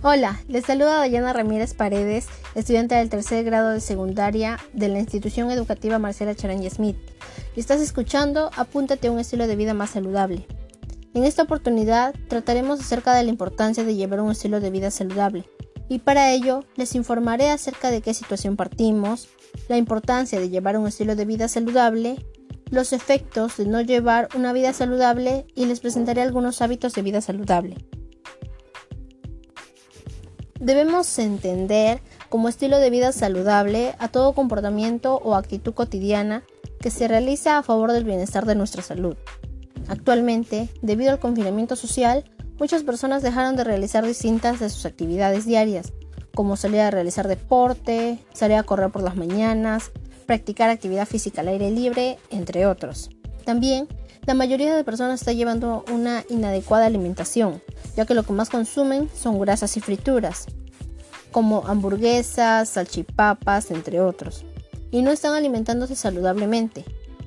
Hola, les saluda Dayana Ramírez Paredes, estudiante del tercer grado de secundaria de la institución educativa Marcela Charanya Smith. Y estás escuchando Apúntate a un estilo de vida más saludable. En esta oportunidad trataremos acerca de la importancia de llevar un estilo de vida saludable. Y para ello les informaré acerca de qué situación partimos, la importancia de llevar un estilo de vida saludable, los efectos de no llevar una vida saludable y les presentaré algunos hábitos de vida saludable. Debemos entender como estilo de vida saludable a todo comportamiento o actitud cotidiana que se realiza a favor del bienestar de nuestra salud. Actualmente, debido al confinamiento social, muchas personas dejaron de realizar distintas de sus actividades diarias, como salir a realizar deporte, salir a correr por las mañanas, practicar actividad física al aire libre, entre otros. También, la mayoría de personas está llevando una inadecuada alimentación, ya que lo que más consumen son grasas y frituras, como hamburguesas, salchipapas, entre otros, y no están alimentándose saludablemente,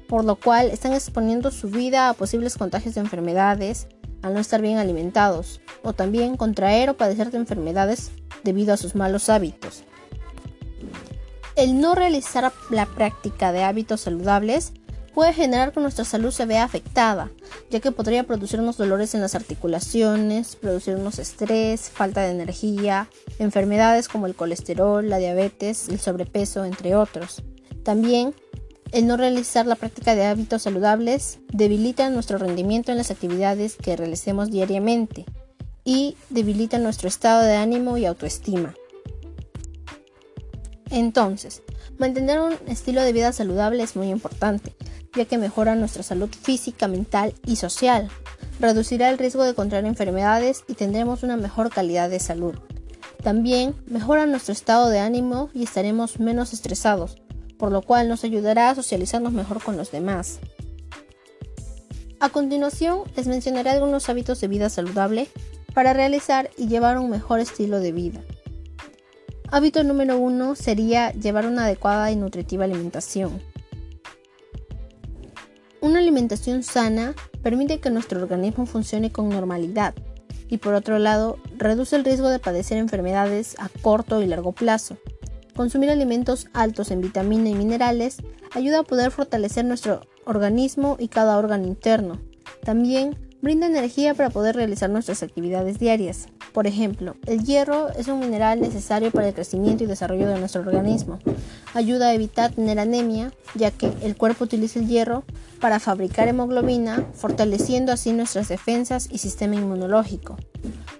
por lo cual están exponiendo su vida a posibles contagios de enfermedades al no estar bien alimentados, o también contraer o padecer de enfermedades debido a sus malos hábitos. El no realizar la práctica de hábitos saludables puede generar que nuestra salud se vea afectada, ya que podría producirnos dolores en las articulaciones, producirnos estrés, falta de energía, enfermedades como el colesterol, la diabetes, el sobrepeso, entre otros. También, el no realizar la práctica de hábitos saludables debilita nuestro rendimiento en las actividades que realicemos diariamente y debilita nuestro estado de ánimo y autoestima. Entonces, mantener un estilo de vida saludable es muy importante, ya que mejora nuestra salud física, mental y social, reducirá el riesgo de contraer enfermedades y tendremos una mejor calidad de salud. También mejora nuestro estado de ánimo y estaremos menos estresados, por lo cual nos ayudará a socializarnos mejor con los demás. A continuación, les mencionaré algunos hábitos de vida saludable para realizar y llevar un mejor estilo de vida. Hábito número uno sería llevar una adecuada y nutritiva alimentación. Una alimentación sana permite que nuestro organismo funcione con normalidad y por otro lado reduce el riesgo de padecer enfermedades a corto y largo plazo. Consumir alimentos altos en vitamina y minerales ayuda a poder fortalecer nuestro organismo y cada órgano interno. También brinda energía para poder realizar nuestras actividades diarias. Por ejemplo, el hierro es un mineral necesario para el crecimiento y desarrollo de nuestro organismo. Ayuda a evitar tener anemia, ya que el cuerpo utiliza el hierro para fabricar hemoglobina, fortaleciendo así nuestras defensas y sistema inmunológico.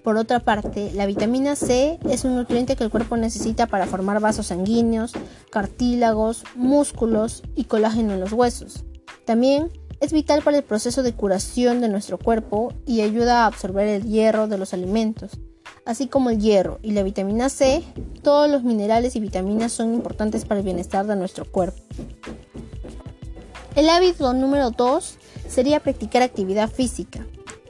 Por otra parte, la vitamina C es un nutriente que el cuerpo necesita para formar vasos sanguíneos, cartílagos, músculos y colágeno en los huesos. También es vital para el proceso de curación de nuestro cuerpo y ayuda a absorber el hierro de los alimentos. Así como el hierro y la vitamina C, todos los minerales y vitaminas son importantes para el bienestar de nuestro cuerpo. El hábito número 2 sería practicar actividad física.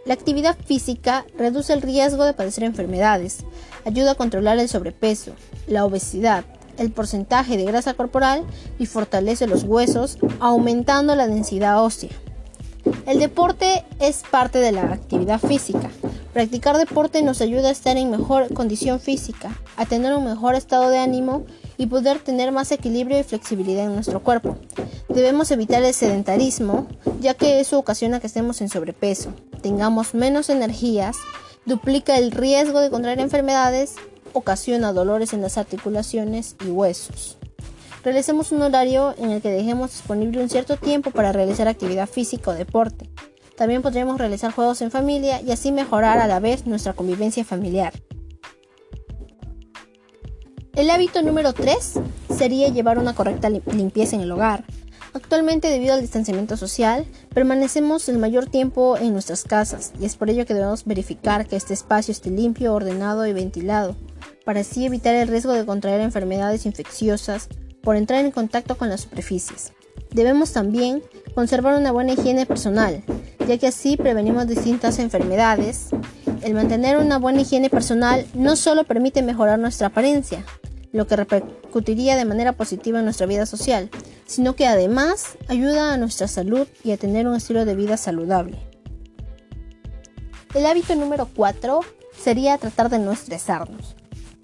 La actividad física reduce el riesgo de padecer enfermedades, ayuda a controlar el sobrepeso, la obesidad, el porcentaje de grasa corporal y fortalece los huesos, aumentando la densidad ósea. El deporte es parte de la actividad física. Practicar deporte nos ayuda a estar en mejor condición física, a tener un mejor estado de ánimo y poder tener más equilibrio y flexibilidad en nuestro cuerpo. Debemos evitar el sedentarismo, ya que eso ocasiona que estemos en sobrepeso, tengamos menos energías, duplica el riesgo de contraer enfermedades ocasiona dolores en las articulaciones y huesos. Realicemos un horario en el que dejemos disponible un cierto tiempo para realizar actividad física o deporte. También podremos realizar juegos en familia y así mejorar a la vez nuestra convivencia familiar. El hábito número 3 sería llevar una correcta limpieza en el hogar. Actualmente, debido al distanciamiento social, permanecemos el mayor tiempo en nuestras casas y es por ello que debemos verificar que este espacio esté limpio, ordenado y ventilado para así evitar el riesgo de contraer enfermedades infecciosas por entrar en contacto con las superficies. Debemos también conservar una buena higiene personal, ya que así prevenimos distintas enfermedades. El mantener una buena higiene personal no solo permite mejorar nuestra apariencia, lo que repercutiría de manera positiva en nuestra vida social, sino que además ayuda a nuestra salud y a tener un estilo de vida saludable. El hábito número 4 sería tratar de no estresarnos.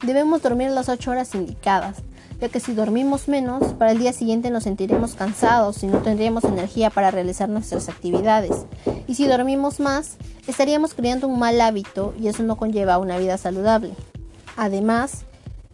Debemos dormir las 8 horas indicadas, ya que si dormimos menos, para el día siguiente nos sentiremos cansados y no tendríamos energía para realizar nuestras actividades. Y si dormimos más, estaríamos creando un mal hábito y eso no conlleva una vida saludable. Además,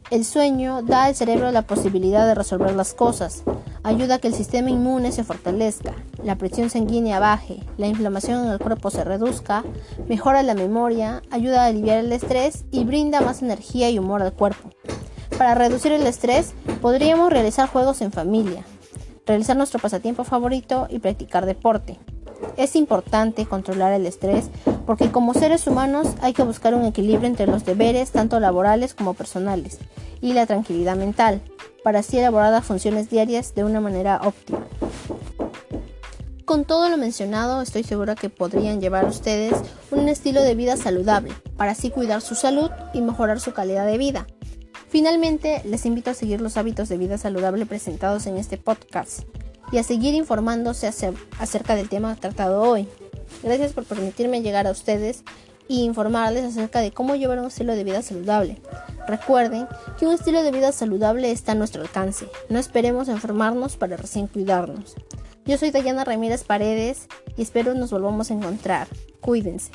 el sueño da al cerebro la posibilidad de resolver las cosas, ayuda a que el sistema inmune se fortalezca, la presión sanguínea baje, la inflamación en el cuerpo se reduzca, mejora la memoria, ayuda a aliviar el estrés y brinda más energía y humor al cuerpo. Para reducir el estrés, podríamos realizar juegos en familia, realizar nuestro pasatiempo favorito y practicar deporte. Es importante controlar el estrés porque como seres humanos hay que buscar un equilibrio entre los deberes tanto laborales como personales y la tranquilidad mental para así elaborar las funciones diarias de una manera óptima. Con todo lo mencionado, estoy segura que podrían llevar ustedes un estilo de vida saludable para así cuidar su salud y mejorar su calidad de vida. Finalmente, les invito a seguir los hábitos de vida saludable presentados en este podcast y a seguir informándose acerca del tema tratado hoy. Gracias por permitirme llegar a ustedes y informarles acerca de cómo llevar un estilo de vida saludable. Recuerden que un estilo de vida saludable está a nuestro alcance. No esperemos enfermarnos para recién cuidarnos. Yo soy Dayana Ramírez Paredes y espero nos volvamos a encontrar. Cuídense.